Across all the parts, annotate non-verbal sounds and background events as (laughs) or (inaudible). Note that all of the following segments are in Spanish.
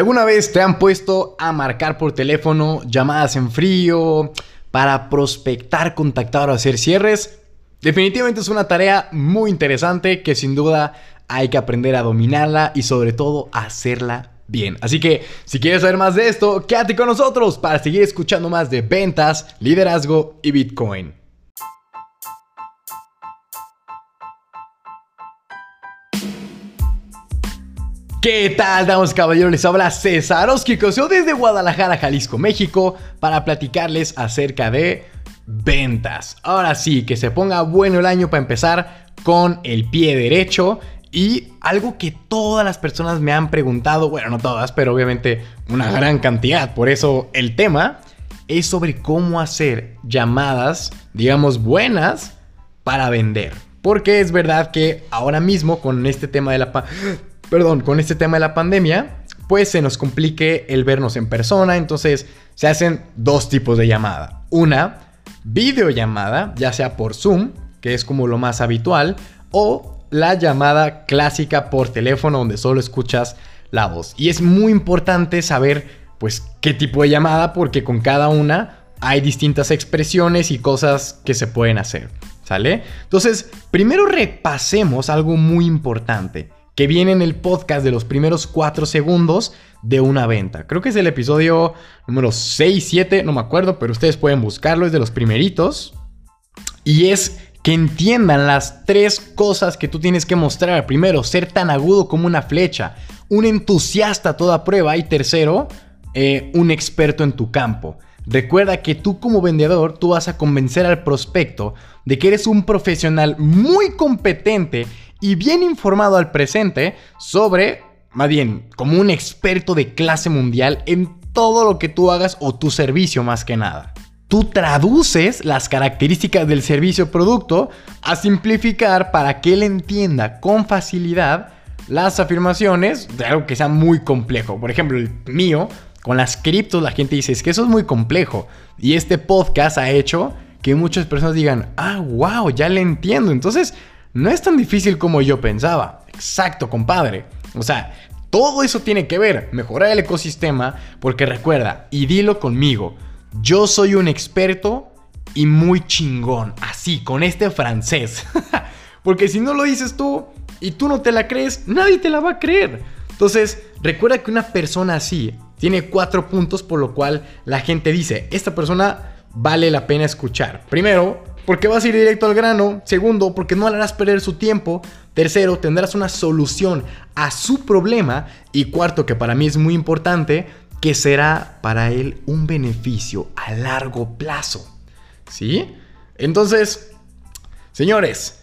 ¿Alguna vez te han puesto a marcar por teléfono llamadas en frío para prospectar, contactar o hacer cierres? Definitivamente es una tarea muy interesante que sin duda hay que aprender a dominarla y sobre todo hacerla bien. Así que si quieres saber más de esto, quédate con nosotros para seguir escuchando más de ventas, liderazgo y Bitcoin. ¿Qué tal, damas caballeros? Les habla César Oskikosio desde Guadalajara, Jalisco, México, para platicarles acerca de ventas. Ahora sí, que se ponga bueno el año para empezar con el pie derecho. Y algo que todas las personas me han preguntado, bueno, no todas, pero obviamente una gran cantidad, por eso el tema es sobre cómo hacer llamadas, digamos, buenas para vender. Porque es verdad que ahora mismo con este tema de la perdón, con este tema de la pandemia, pues se nos complique el vernos en persona, entonces se hacen dos tipos de llamada. Una, videollamada, ya sea por Zoom, que es como lo más habitual, o la llamada clásica por teléfono donde solo escuchas la voz. Y es muy importante saber pues qué tipo de llamada porque con cada una hay distintas expresiones y cosas que se pueden hacer. ¿Sale? Entonces, primero repasemos algo muy importante que viene en el podcast de los primeros 4 segundos de una venta. Creo que es el episodio número 6, 7, no me acuerdo, pero ustedes pueden buscarlo, es de los primeritos. Y es que entiendan las tres cosas que tú tienes que mostrar. Primero, ser tan agudo como una flecha, un entusiasta a toda prueba y tercero, eh, un experto en tu campo. Recuerda que tú como vendedor, tú vas a convencer al prospecto de que eres un profesional muy competente y bien informado al presente sobre, más bien, como un experto de clase mundial en todo lo que tú hagas o tu servicio más que nada. Tú traduces las características del servicio producto a simplificar para que él entienda con facilidad las afirmaciones de algo que sea muy complejo. Por ejemplo, el mío, con las criptos, la gente dice, es que eso es muy complejo. Y este podcast ha hecho que muchas personas digan, ah, wow, ya le entiendo. Entonces, no es tan difícil como yo pensaba. Exacto, compadre. O sea, todo eso tiene que ver, mejorar el ecosistema, porque recuerda, y dilo conmigo, yo soy un experto y muy chingón, así, con este francés. (laughs) porque si no lo dices tú y tú no te la crees, nadie te la va a creer. Entonces, recuerda que una persona así tiene cuatro puntos por lo cual la gente dice, esta persona vale la pena escuchar. Primero, porque vas a ir directo al grano. Segundo, porque no harás perder su tiempo. Tercero, tendrás una solución a su problema. Y cuarto, que para mí es muy importante, que será para él un beneficio a largo plazo. ¿Sí? Entonces, señores,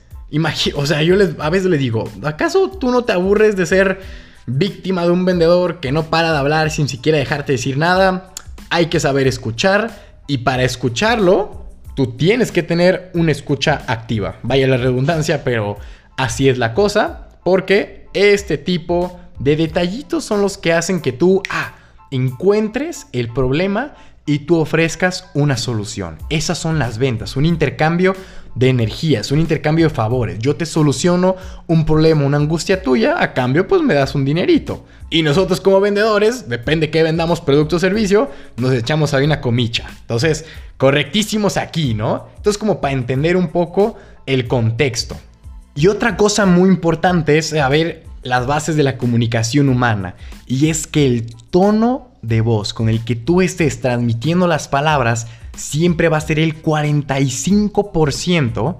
o sea, yo les, a veces le digo, ¿acaso tú no te aburres de ser víctima de un vendedor que no para de hablar sin siquiera dejarte decir nada? Hay que saber escuchar y para escucharlo tú tienes que tener una escucha activa. Vaya la redundancia, pero así es la cosa, porque este tipo de detallitos son los que hacen que tú ah, encuentres el problema y tú ofrezcas una solución. Esas son las ventas, un intercambio de energías, un intercambio de favores. Yo te soluciono un problema, una angustia tuya, a cambio pues me das un dinerito. Y nosotros como vendedores, depende que vendamos producto o servicio, nos echamos a una comicha. Entonces, correctísimos aquí, ¿no? Entonces como para entender un poco el contexto. Y otra cosa muy importante es saber las bases de la comunicación humana. Y es que el tono de voz con el que tú estés transmitiendo las palabras siempre va a ser el 45%,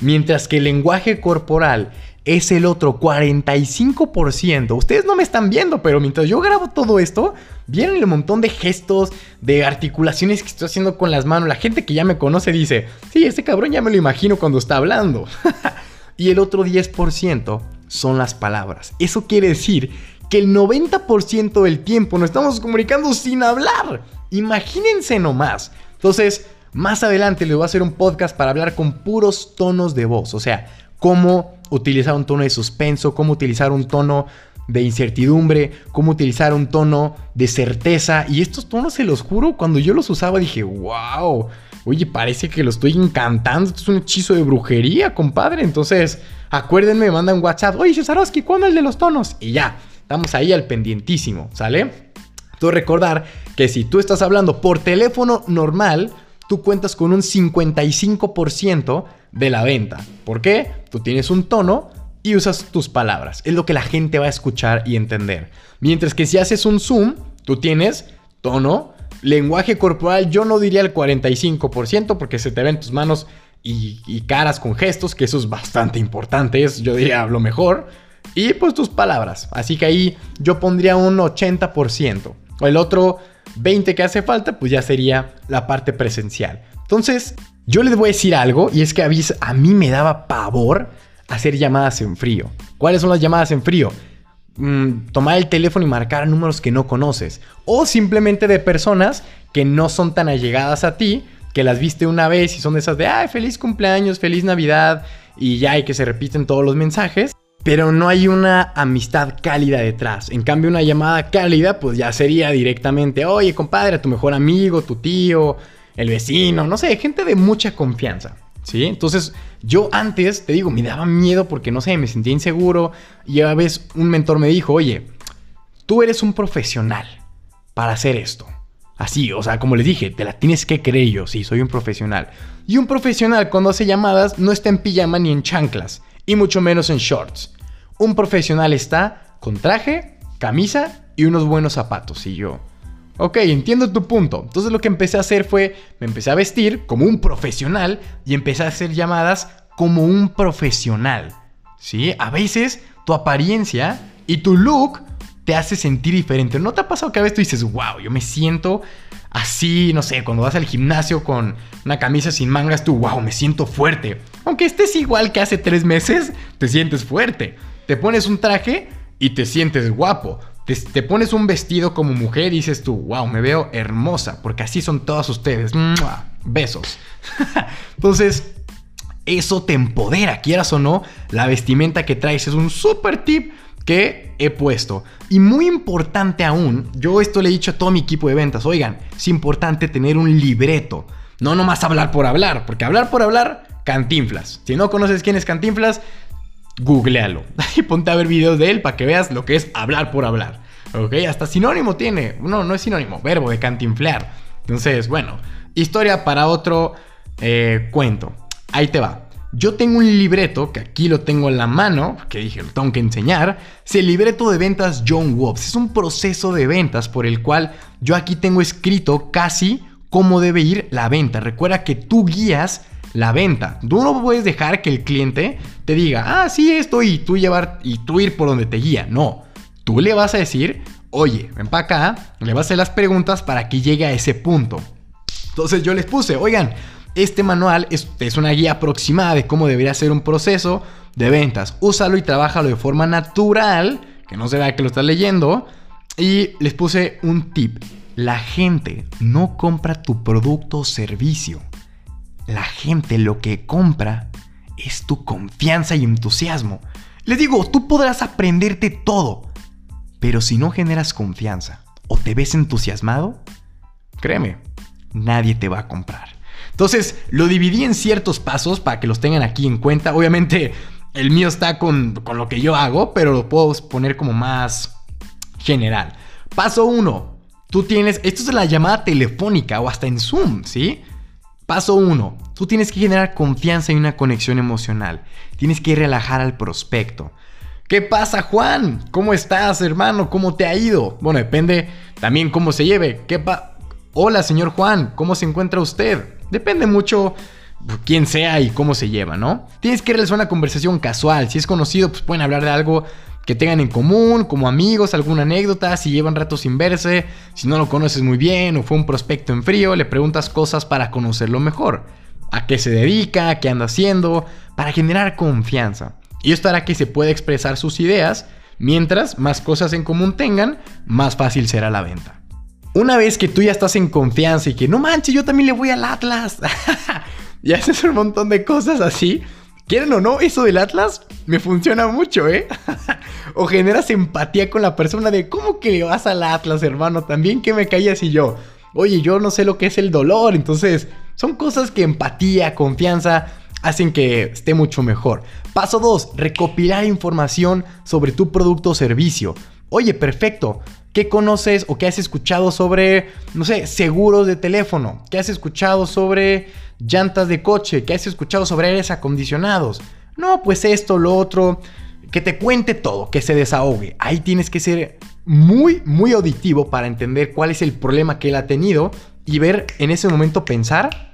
mientras que el lenguaje corporal es el otro 45%. Ustedes no me están viendo, pero mientras yo grabo todo esto, vienen el montón de gestos, de articulaciones que estoy haciendo con las manos. La gente que ya me conoce dice, sí, ese cabrón ya me lo imagino cuando está hablando. (laughs) y el otro 10% son las palabras. Eso quiere decir que el 90% del tiempo nos estamos comunicando sin hablar. Imagínense nomás. Entonces, más adelante les voy a hacer un podcast para hablar con puros tonos de voz. O sea, cómo utilizar un tono de suspenso, cómo utilizar un tono de incertidumbre, cómo utilizar un tono de certeza. Y estos tonos, se los juro, cuando yo los usaba dije, wow, oye, parece que lo estoy encantando. Esto es un hechizo de brujería, compadre. Entonces, acuérdenme, me mandan WhatsApp, oye, Cesarowski, ¿cuándo el de los tonos? Y ya, estamos ahí al pendientísimo, ¿sale? Tú recordar que si tú estás hablando por teléfono normal, tú cuentas con un 55% de la venta. ¿Por qué? Tú tienes un tono y usas tus palabras. Es lo que la gente va a escuchar y entender. Mientras que si haces un zoom, tú tienes tono, lenguaje corporal, yo no diría el 45% porque se te ven tus manos y, caras con gestos, que eso es bastante importante, es yo diría lo mejor. Y pues tus palabras. Así que ahí yo pondría un 80%. O el otro 20 que hace falta, pues ya sería la parte presencial. Entonces, yo les voy a decir algo y es que a mí me daba pavor hacer llamadas en frío. ¿Cuáles son las llamadas en frío? Mm, tomar el teléfono y marcar números que no conoces. O simplemente de personas que no son tan allegadas a ti, que las viste una vez y son de esas de, ay, feliz cumpleaños, feliz Navidad, y ya, hay que se repiten todos los mensajes pero no hay una amistad cálida detrás. En cambio, una llamada cálida, pues ya sería directamente, oye, compadre, tu mejor amigo, tu tío, el vecino, no sé, gente de mucha confianza. ¿Sí? Entonces, yo antes, te digo, me daba miedo porque, no sé, me sentía inseguro. Y a veces un mentor me dijo, oye, tú eres un profesional para hacer esto. Así, o sea, como les dije, te la tienes que creer yo, sí, soy un profesional. Y un profesional cuando hace llamadas no está en pijama ni en chanclas y mucho menos en shorts. Un profesional está con traje, camisa y unos buenos zapatos. Y yo, ok, entiendo tu punto. Entonces lo que empecé a hacer fue, me empecé a vestir como un profesional y empecé a hacer llamadas como un profesional. ¿Sí? A veces tu apariencia y tu look te hace sentir diferente. ¿No te ha pasado que a veces tú dices, wow, yo me siento así, no sé, cuando vas al gimnasio con una camisa sin mangas, tú, wow, me siento fuerte. Aunque estés igual que hace tres meses, te sientes fuerte. Te pones un traje y te sientes guapo. Te, pones un vestido como mujer y dices tú, wow, me veo hermosa, porque así son todas ustedes. Besos. (laughs) Entonces, eso te empodera, quieras o no, la vestimenta que traes es un super tip que he puesto. Y muy importante aún, yo esto le he dicho a todo mi equipo de ventas, oigan, es importante tener un libreto. No nomás hablar por hablar, porque hablar por hablar Cantinflas. Si no conoces quién es Cantinflas, googlealo (laughs) y ponte a ver videos de él para que veas lo que es hablar por hablar. ¿Ok? Hasta sinónimo tiene. No, no es sinónimo, verbo de cantinflear. Entonces, bueno, historia para otro eh, cuento. Ahí te va. Yo tengo un libreto, que aquí lo tengo en la mano, que dije, lo tengo que enseñar. Es el libreto de ventas John Wobbs. Es un proceso de ventas por el cual yo aquí tengo escrito casi cómo debe ir la venta. Recuerda que tú guías la venta. Tú no puedes dejar que el cliente te diga, ah, sí, esto y tú llevar y tú ir por donde te guía. No, tú le vas a decir, oye, ven para acá, le vas a hacer las preguntas para que llegue a ese punto. Entonces yo les puse, oigan, este manual es, es una guía aproximada de cómo debería ser un proceso de ventas. Úsalo y trabájalo de forma natural, que no se vea que lo estás leyendo. Y les puse un tip. La gente no compra tu producto o servicio la gente lo que compra es tu confianza y entusiasmo. Les digo, tú podrás aprenderte todo, pero si no generas confianza o te ves entusiasmado, créeme, nadie te va a comprar. Entonces, lo dividí en ciertos pasos para que los tengan aquí en cuenta. Obviamente, el mío está con, con lo que yo hago, pero lo puedo poner como más general. Paso 1. Tú tienes, esto es la llamada telefónica o hasta en Zoom, ¿sí? Paso 1. Tú tienes que generar confianza y una conexión emocional. Tienes que relajar al prospecto. ¿Qué pasa, Juan? ¿Cómo estás, hermano? ¿Cómo te ha ido? Bueno, depende también cómo se lleve. ¿Qué pa Hola, señor Juan, ¿cómo se encuentra usted? Depende mucho quién sea y cómo se lleva, ¿no? Tienes que realizar una conversación casual. Si es conocido, pues pueden hablar de algo que tengan en común, como amigos, alguna anécdota, si llevan rato sin verse, si no lo conoces muy bien o fue un prospecto en frío, le preguntas cosas para conocerlo mejor. A qué se dedica, qué anda haciendo, para generar confianza. Y esto hará que se pueda expresar sus ideas, mientras más cosas en común tengan, más fácil será la venta. Una vez que tú ya estás en confianza y que no manches, yo también le voy al Atlas, (laughs) y haces un montón de cosas así, Quieren o no, eso del Atlas me funciona mucho, ¿eh? (laughs) o generas empatía con la persona de cómo que le vas al Atlas, hermano, también que me callas y yo. Oye, yo no sé lo que es el dolor, entonces son cosas que empatía, confianza hacen que esté mucho mejor. Paso 2, recopilar información sobre tu producto o servicio. Oye, perfecto. ¿Qué conoces o qué has escuchado sobre, no sé, seguros de teléfono? ¿Qué has escuchado sobre llantas de coche? ¿Qué has escuchado sobre aires acondicionados? No, pues esto, lo otro. Que te cuente todo, que se desahogue. Ahí tienes que ser muy, muy auditivo para entender cuál es el problema que él ha tenido y ver en ese momento pensar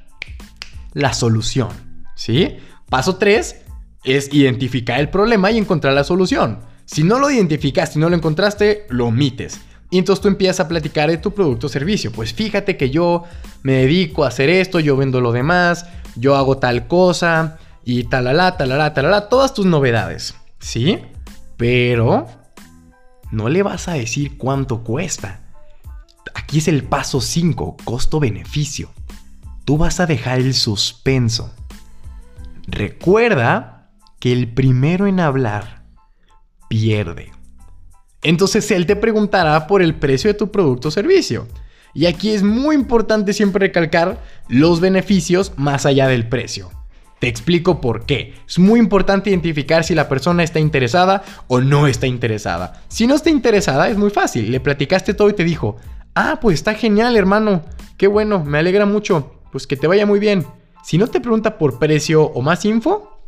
la solución. ¿Sí? Paso 3 es identificar el problema y encontrar la solución. Si no lo identificaste y no lo encontraste, lo omites. Y entonces tú empiezas a platicar de tu producto o servicio. Pues fíjate que yo me dedico a hacer esto, yo vendo lo demás, yo hago tal cosa y talala, talala, talala, todas tus novedades. ¿Sí? Pero no le vas a decir cuánto cuesta. Aquí es el paso 5, costo-beneficio. Tú vas a dejar el suspenso. Recuerda que el primero en hablar pierde. Entonces él te preguntará por el precio de tu producto o servicio. Y aquí es muy importante siempre recalcar los beneficios más allá del precio. Te explico por qué. Es muy importante identificar si la persona está interesada o no está interesada. Si no está interesada, es muy fácil. Le platicaste todo y te dijo, ah, pues está genial, hermano. Qué bueno, me alegra mucho. Pues que te vaya muy bien. Si no te pregunta por precio o más info,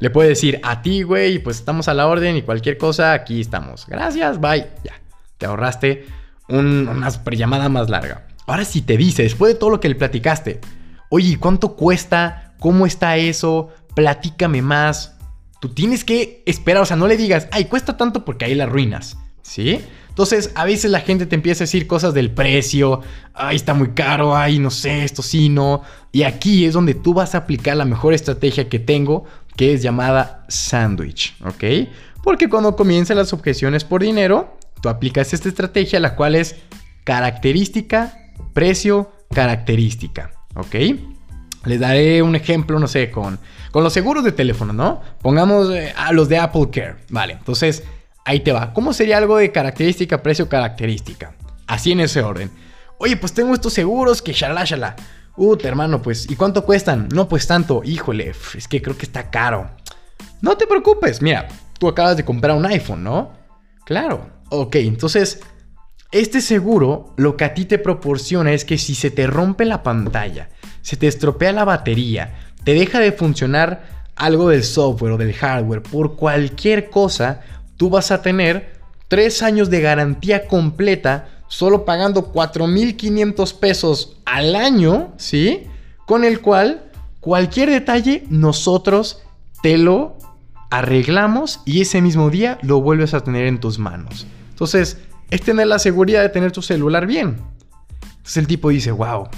le puede decir a ti, güey, pues estamos a la orden y cualquier cosa, aquí estamos. Gracias, bye. Ya, te ahorraste una super llamada más larga. Ahora si te dice, después de todo lo que le platicaste, oye, ¿cuánto cuesta? ¿Cómo está eso? Platícame más. Tú tienes que esperar, o sea, no le digas, ay, cuesta tanto porque ahí la arruinas, ¿sí? Entonces, a veces la gente te empieza a decir cosas del precio, ay, está muy caro, ay, no sé, esto sí, no. Y aquí es donde tú vas a aplicar la mejor estrategia que tengo que es llamada sandwich, ¿ok? Porque cuando comienzan las objeciones por dinero, tú aplicas esta estrategia, la cual es característica, precio, característica, ¿ok? Les daré un ejemplo, no sé, con, con los seguros de teléfono, ¿no? Pongamos eh, a los de Apple Care, ¿vale? Entonces, ahí te va. ¿Cómo sería algo de característica, precio, característica? Así en ese orden. Oye, pues tengo estos seguros que shalala, shalala. Uh, hermano, pues, ¿y cuánto cuestan? No, pues tanto. Híjole, es que creo que está caro. No te preocupes, mira, tú acabas de comprar un iPhone, ¿no? Claro. Ok, entonces, este seguro lo que a ti te proporciona es que si se te rompe la pantalla, se te estropea la batería, te deja de funcionar algo del software o del hardware por cualquier cosa, tú vas a tener tres años de garantía completa solo pagando 4.500 pesos al año, ¿sí? Con el cual cualquier detalle nosotros te lo arreglamos y ese mismo día lo vuelves a tener en tus manos. Entonces, es tener la seguridad de tener tu celular bien. Entonces el tipo dice, wow,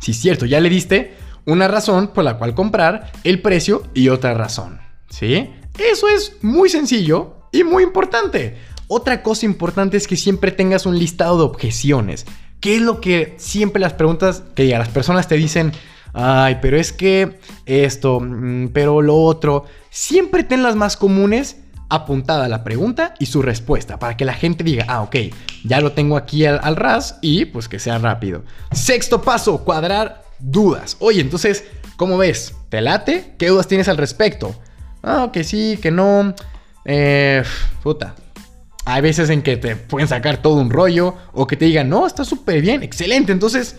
si es cierto, ya le diste una razón por la cual comprar, el precio y otra razón, ¿sí? Eso es muy sencillo y muy importante. Otra cosa importante es que siempre tengas un listado de objeciones. ¿Qué es lo que siempre las preguntas que las personas te dicen? Ay, pero es que esto, mm, pero lo otro. Siempre ten las más comunes apuntada la pregunta y su respuesta para que la gente diga, ah, ok, ya lo tengo aquí al, al ras y pues que sea rápido. Sexto paso, cuadrar dudas. Oye, entonces, ¿cómo ves? ¿Te late? ¿Qué dudas tienes al respecto? Ah, que sí, que no. Eh, puta, hay veces en que te pueden sacar todo un rollo o que te digan, no, está súper bien, excelente. Entonces,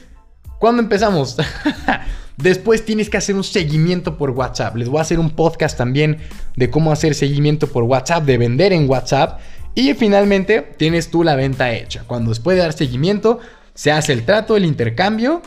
¿cuándo empezamos? (laughs) Después tienes que hacer un seguimiento por WhatsApp. Les voy a hacer un podcast también de cómo hacer seguimiento por WhatsApp, de vender en WhatsApp. Y finalmente tienes tú la venta hecha. Cuando después de dar seguimiento, se hace el trato, el intercambio.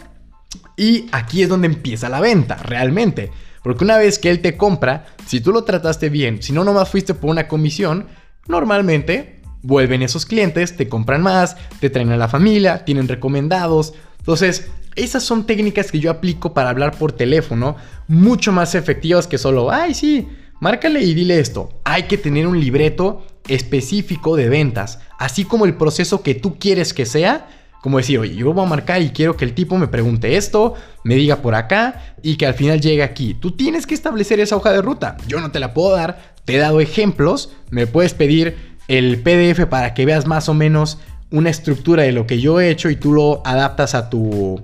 Y aquí es donde empieza la venta, realmente. Porque una vez que él te compra, si tú lo trataste bien, si no nomás fuiste por una comisión, normalmente vuelven esos clientes, te compran más, te traen a la familia, tienen recomendados. Entonces, esas son técnicas que yo aplico para hablar por teléfono, mucho más efectivas que solo, ay, sí, márcale y dile esto. Hay que tener un libreto específico de ventas, así como el proceso que tú quieres que sea. Como decir, oye, yo voy a marcar y quiero que el tipo me pregunte esto, me diga por acá y que al final llegue aquí. Tú tienes que establecer esa hoja de ruta. Yo no te la puedo dar, te he dado ejemplos, me puedes pedir el PDF para que veas más o menos una estructura de lo que yo he hecho y tú lo adaptas a tu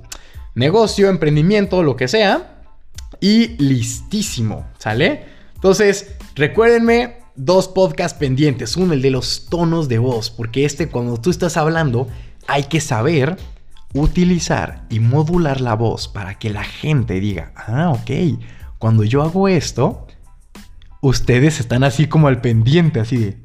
negocio, emprendimiento, lo que sea. Y listísimo, ¿sale? Entonces, recuérdenme, dos podcasts pendientes. Uno, el de los tonos de voz, porque este cuando tú estás hablando hay que saber utilizar y modular la voz para que la gente diga, ah, ok, cuando yo hago esto, ustedes están así como al pendiente, así de,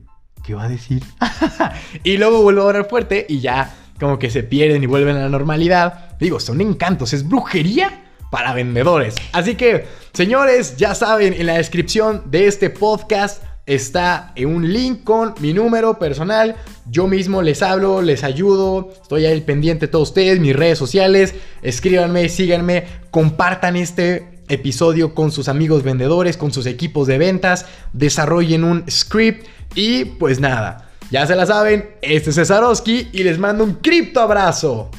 ¿qué va a decir? (laughs) y luego vuelvo a orar fuerte y ya como que se pierden y vuelven a la normalidad. Digo, son encantos, es brujería para vendedores. Así que, señores, ya saben, en la descripción de este podcast está un link con mi número personal. Yo mismo les hablo, les ayudo, estoy ahí pendiente de todos ustedes, mis redes sociales. Escríbanme, síganme, compartan este episodio con sus amigos vendedores, con sus equipos de ventas, desarrollen un script y pues nada, ya se la saben, este es Cesarowski y les mando un cripto abrazo.